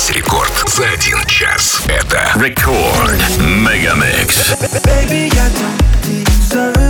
Весь рекорд за один час. Это Рекорд Мегамикс. Baby, I don't deserve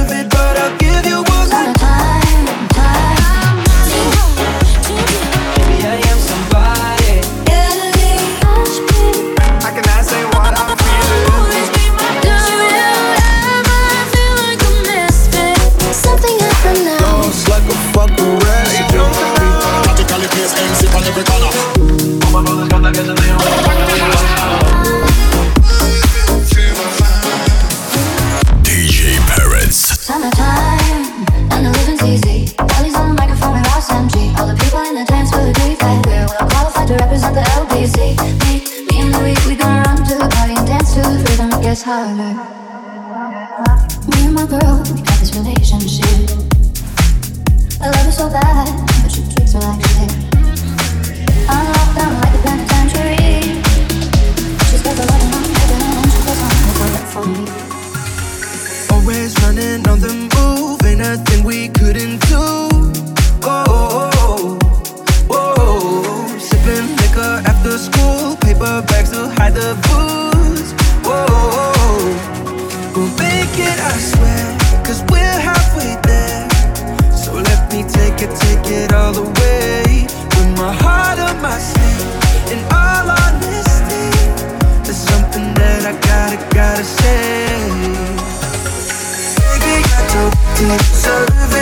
deserve it,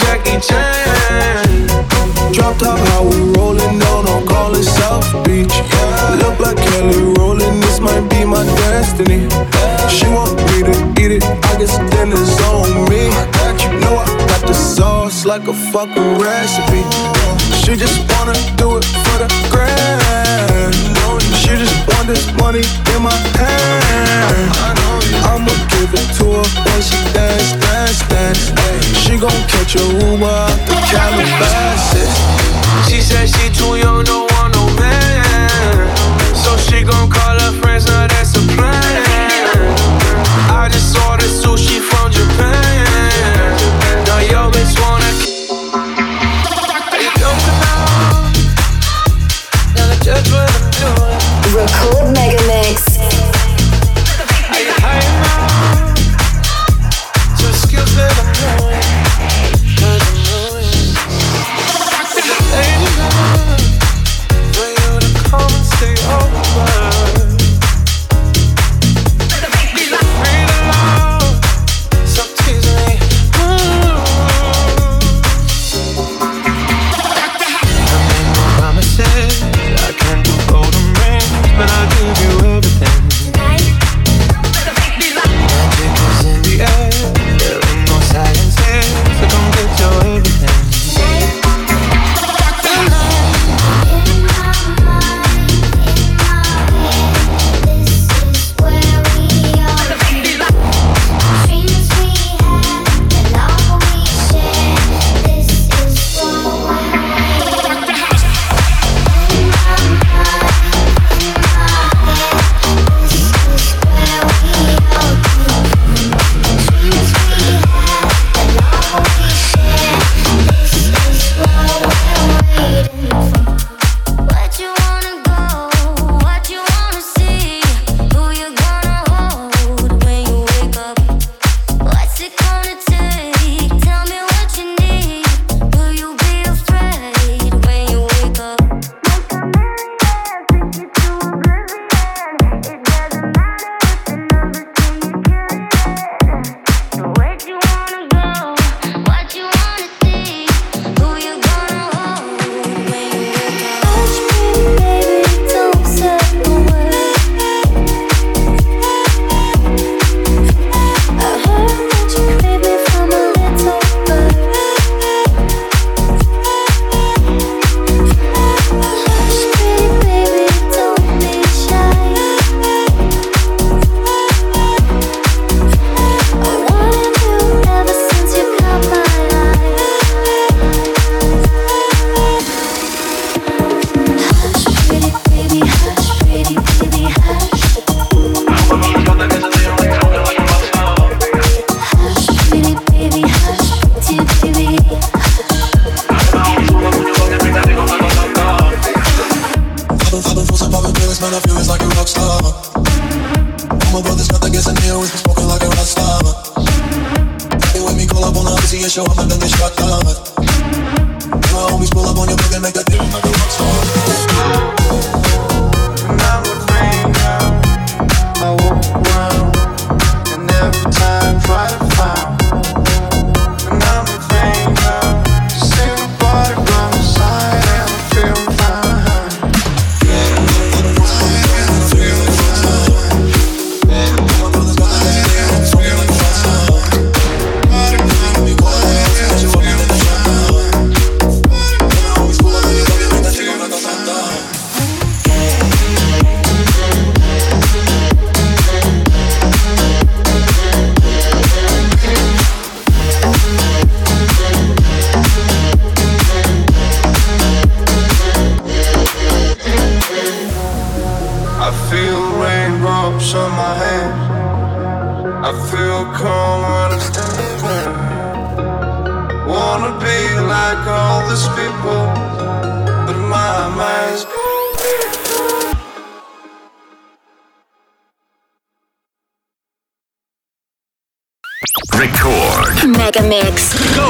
Jackie Chan. Drop top, how we rolling down on call it South Beach. yeah. Look like Kelly rolling, this might be my destiny. She want me to eat it, I guess dinner's on me. You know I got the sauce like a fucking recipe. She just wanna do it for the grand. This money in my hand. I'ma give it to her when she dance, dance, dance. She gon' catch a Uber out the Calabasas. She said she too young, don't want no man. So she gon' call her friends, now that's a plan. I just ordered sushi from Japan.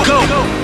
Losing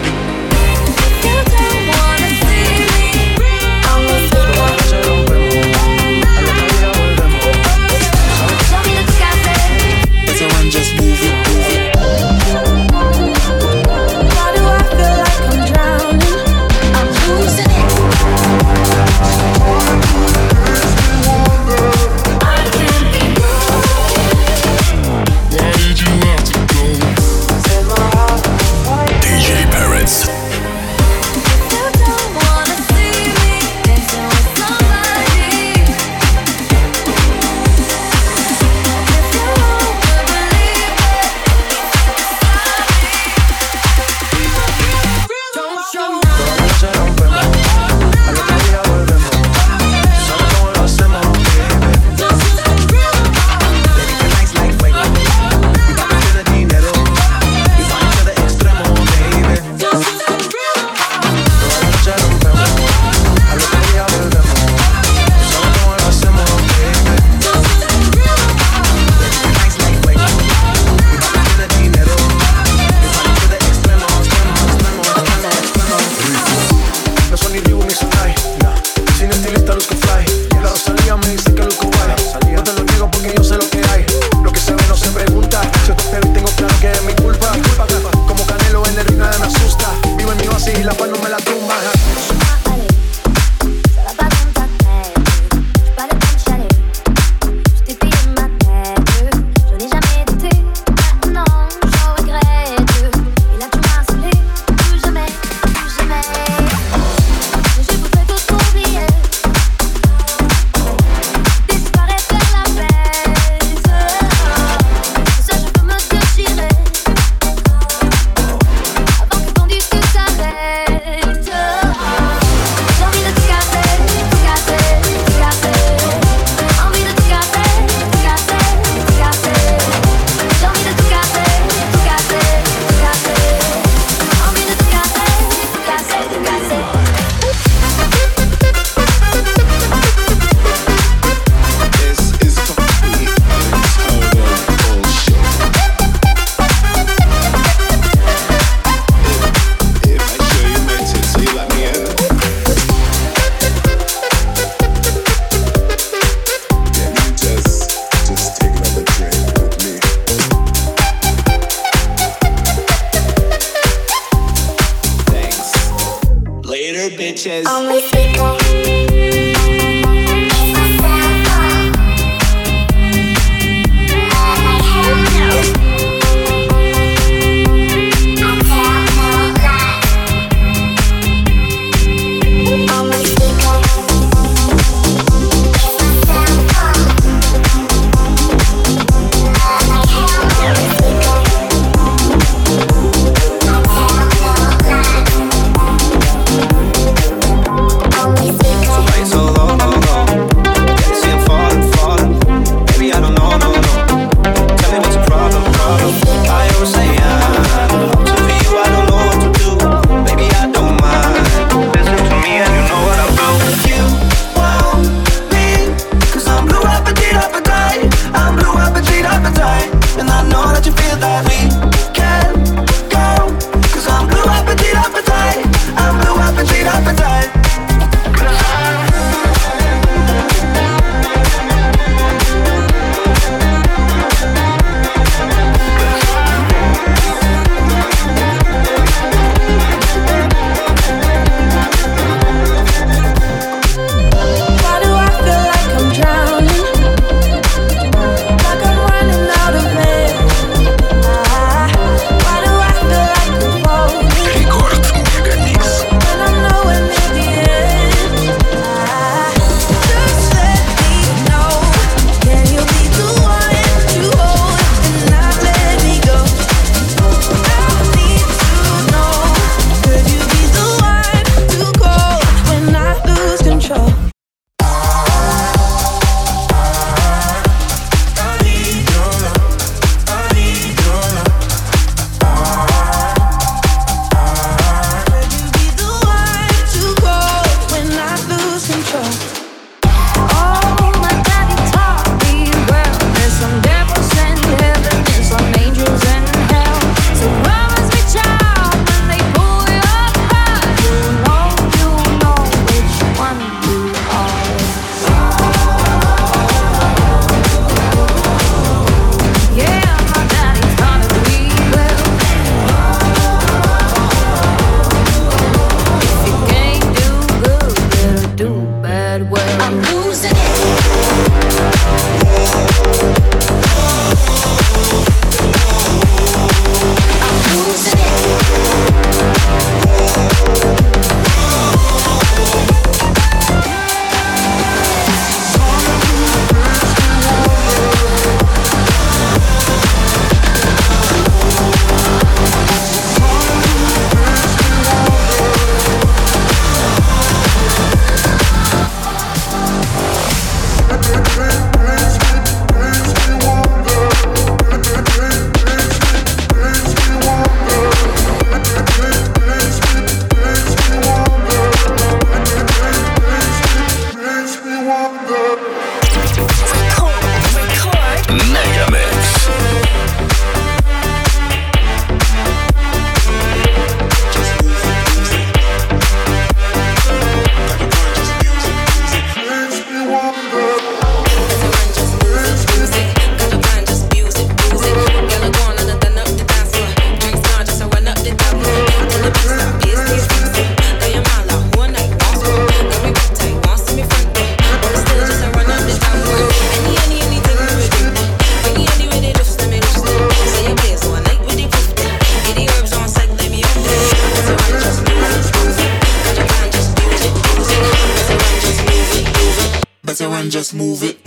just move it,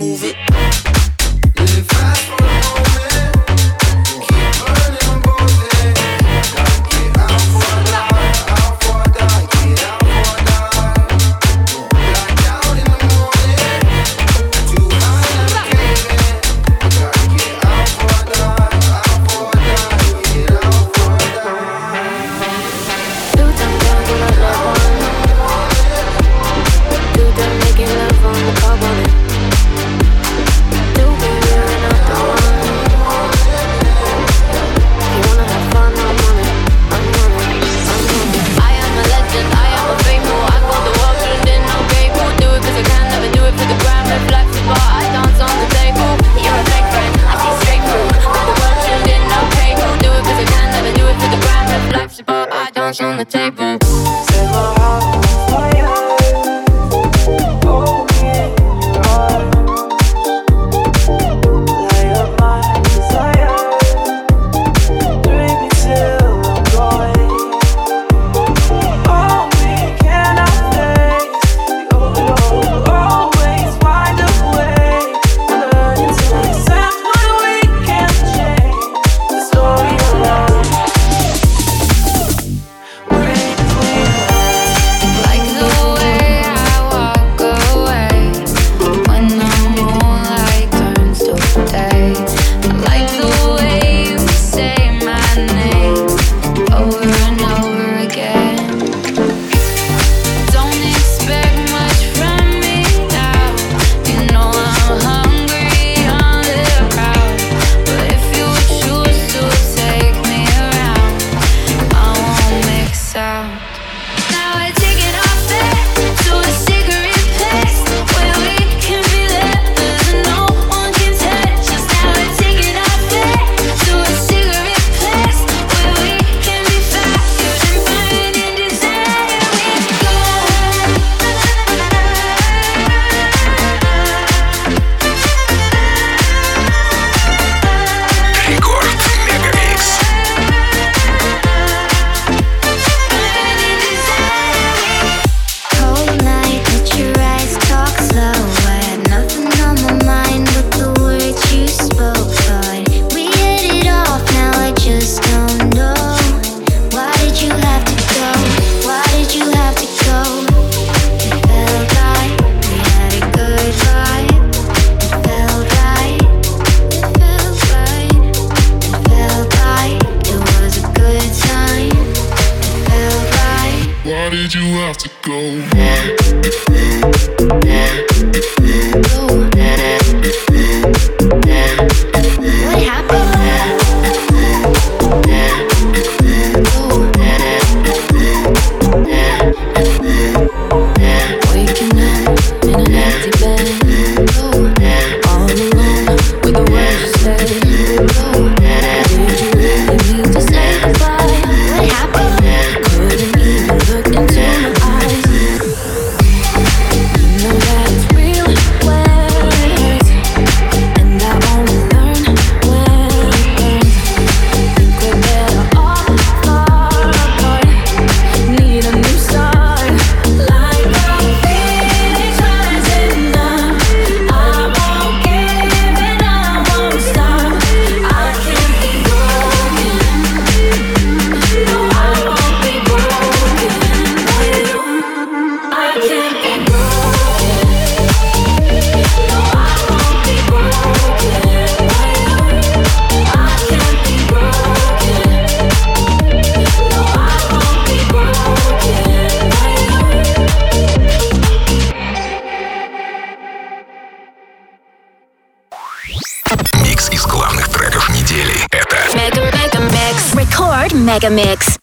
Mix.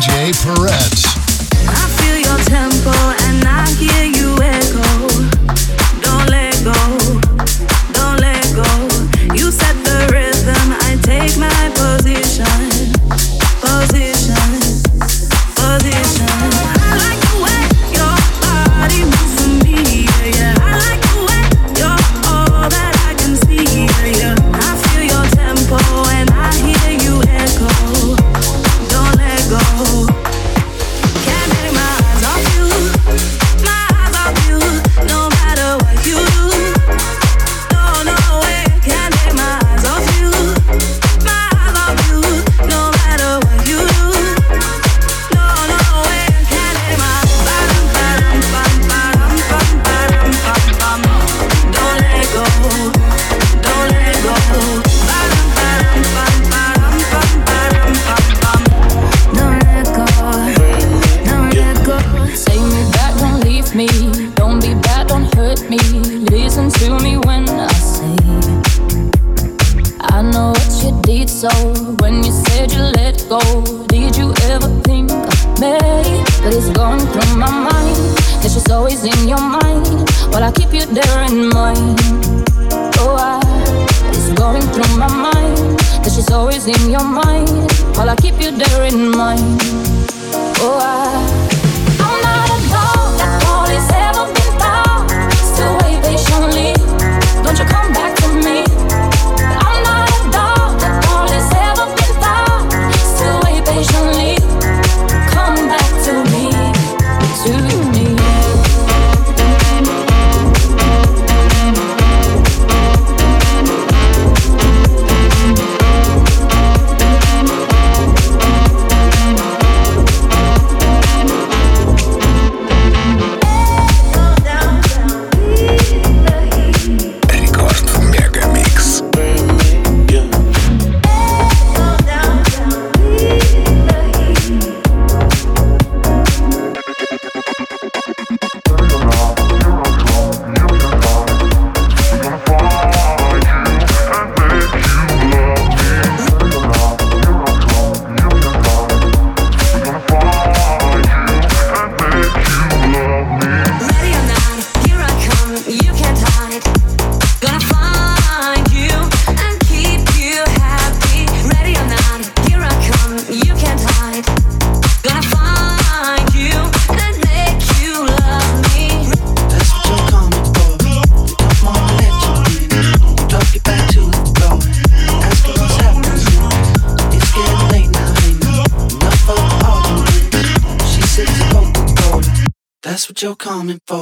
J. Peretse. You're coming for,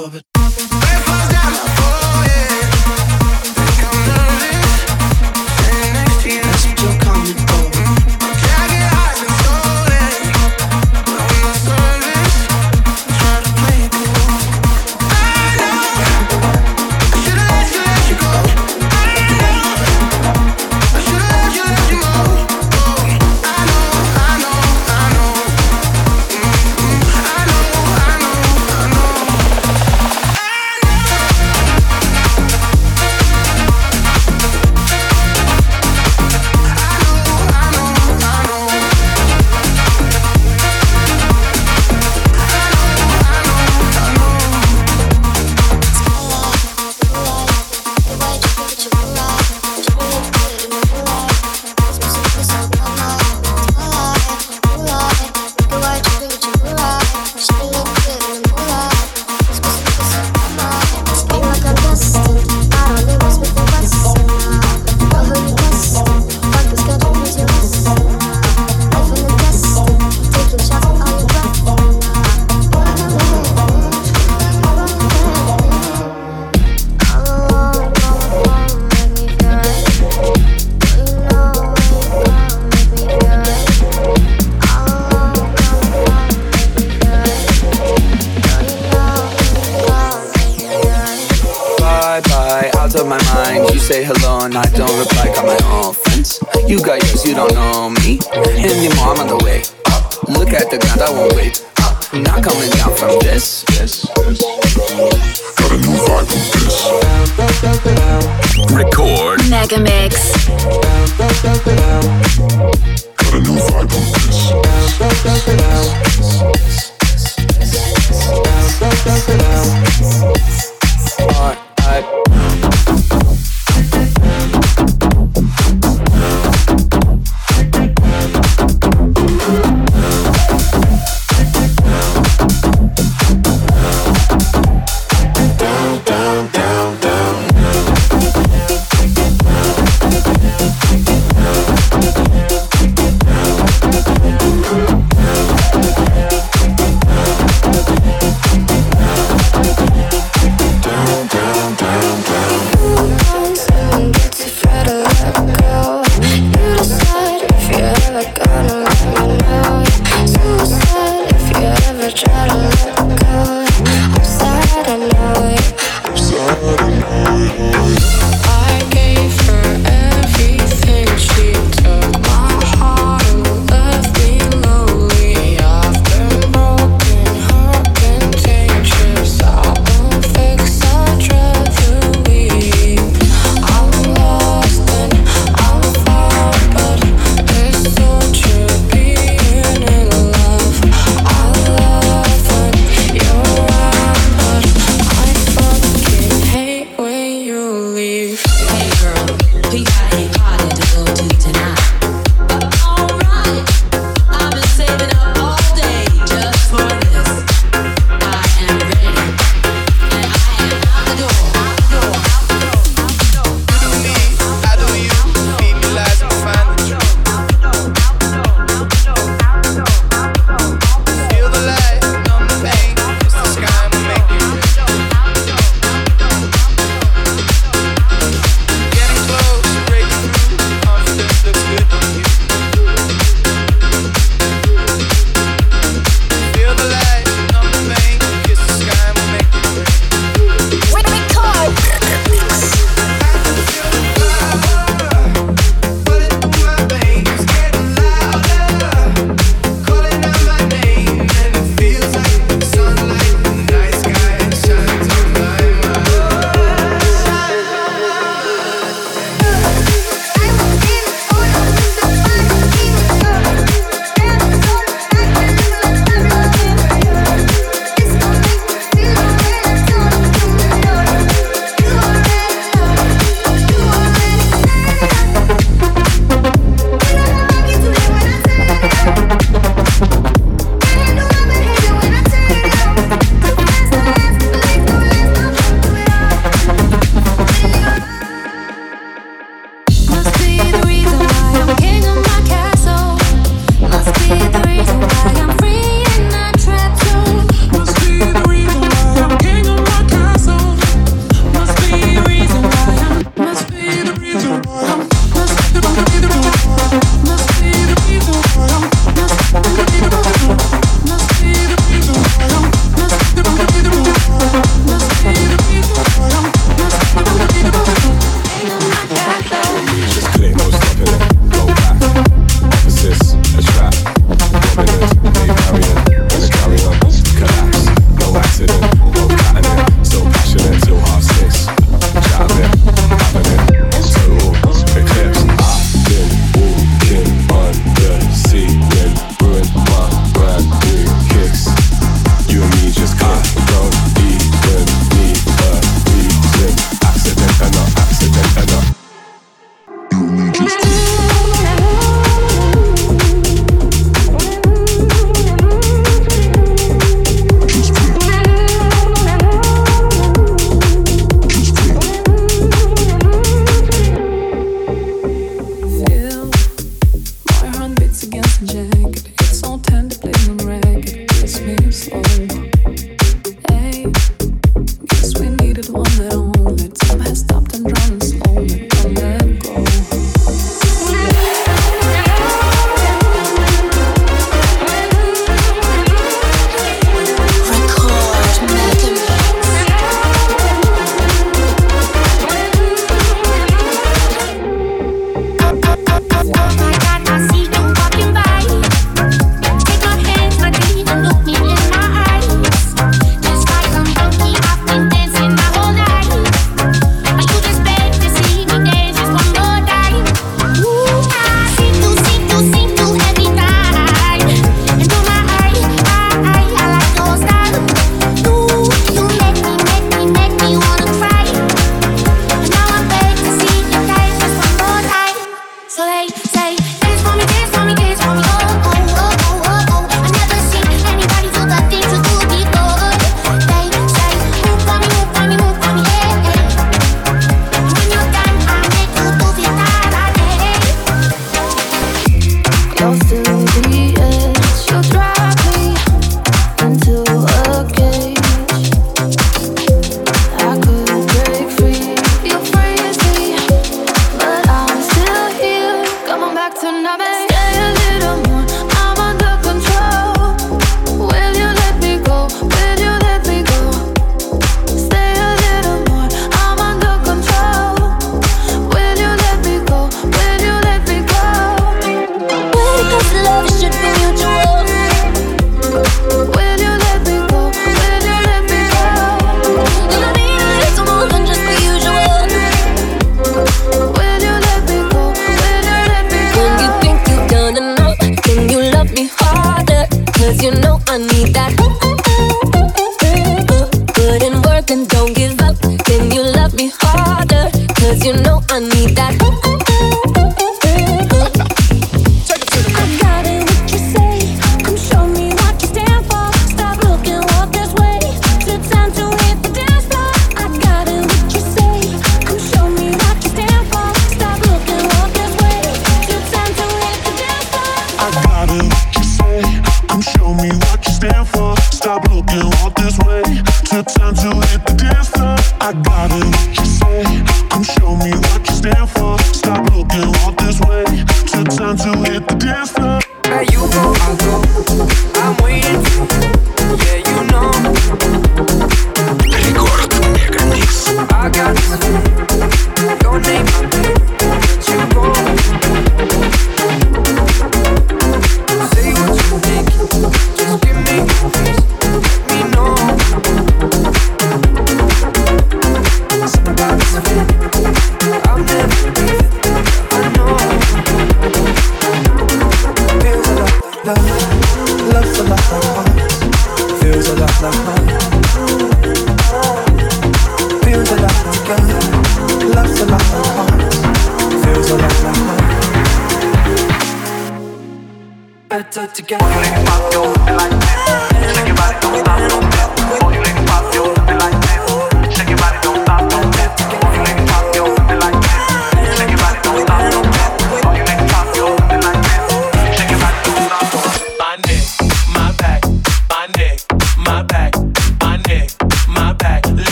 time to hit the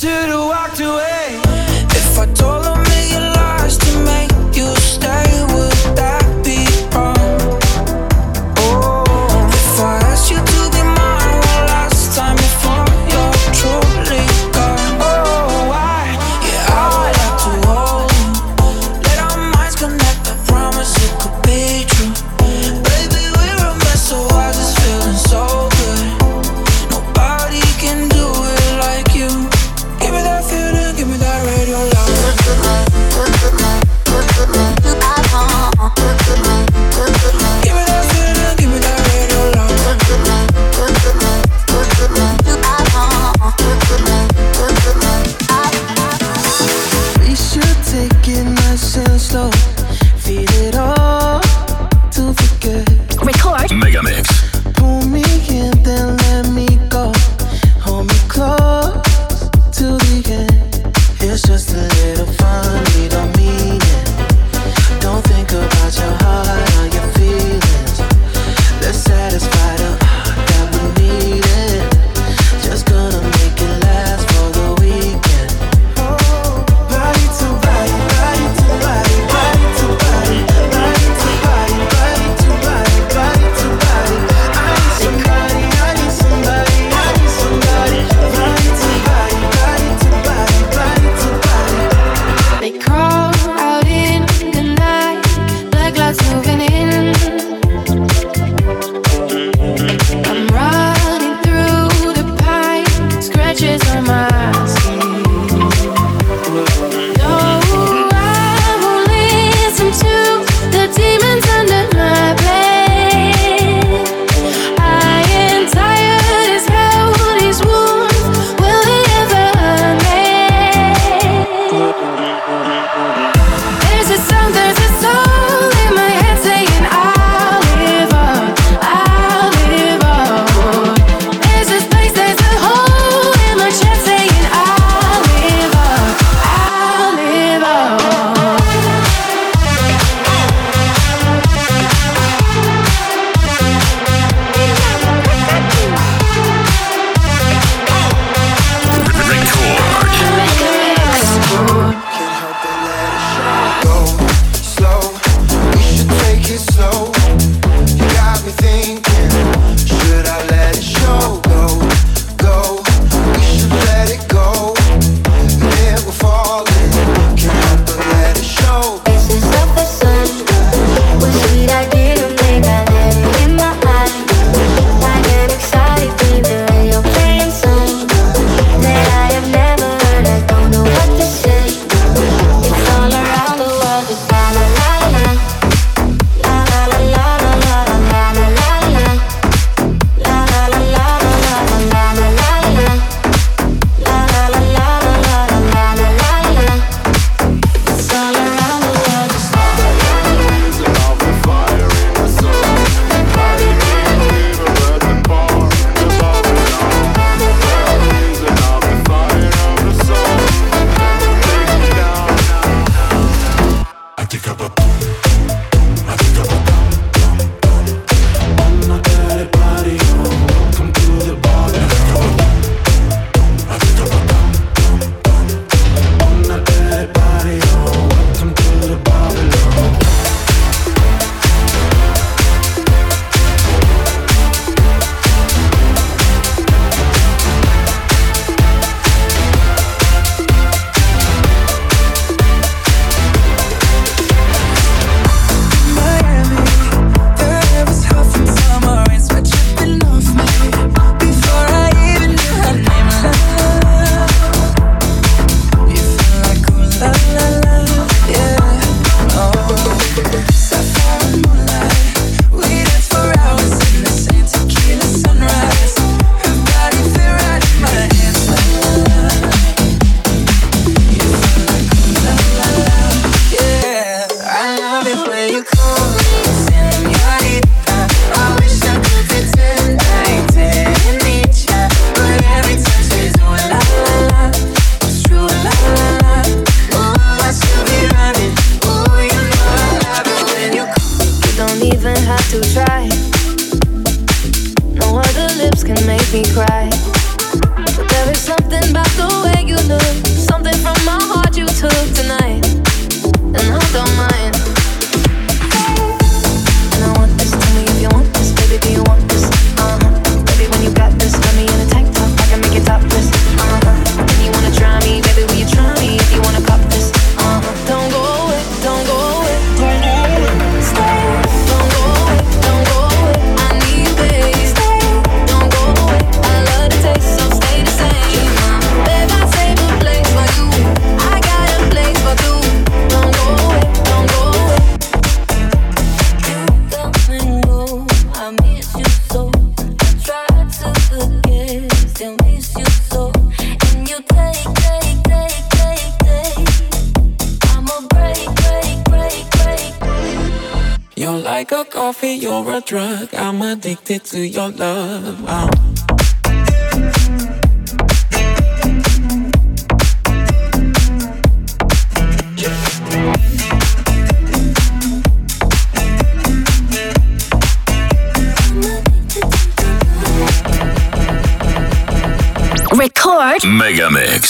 I should've addicted to your love. Record Megamix.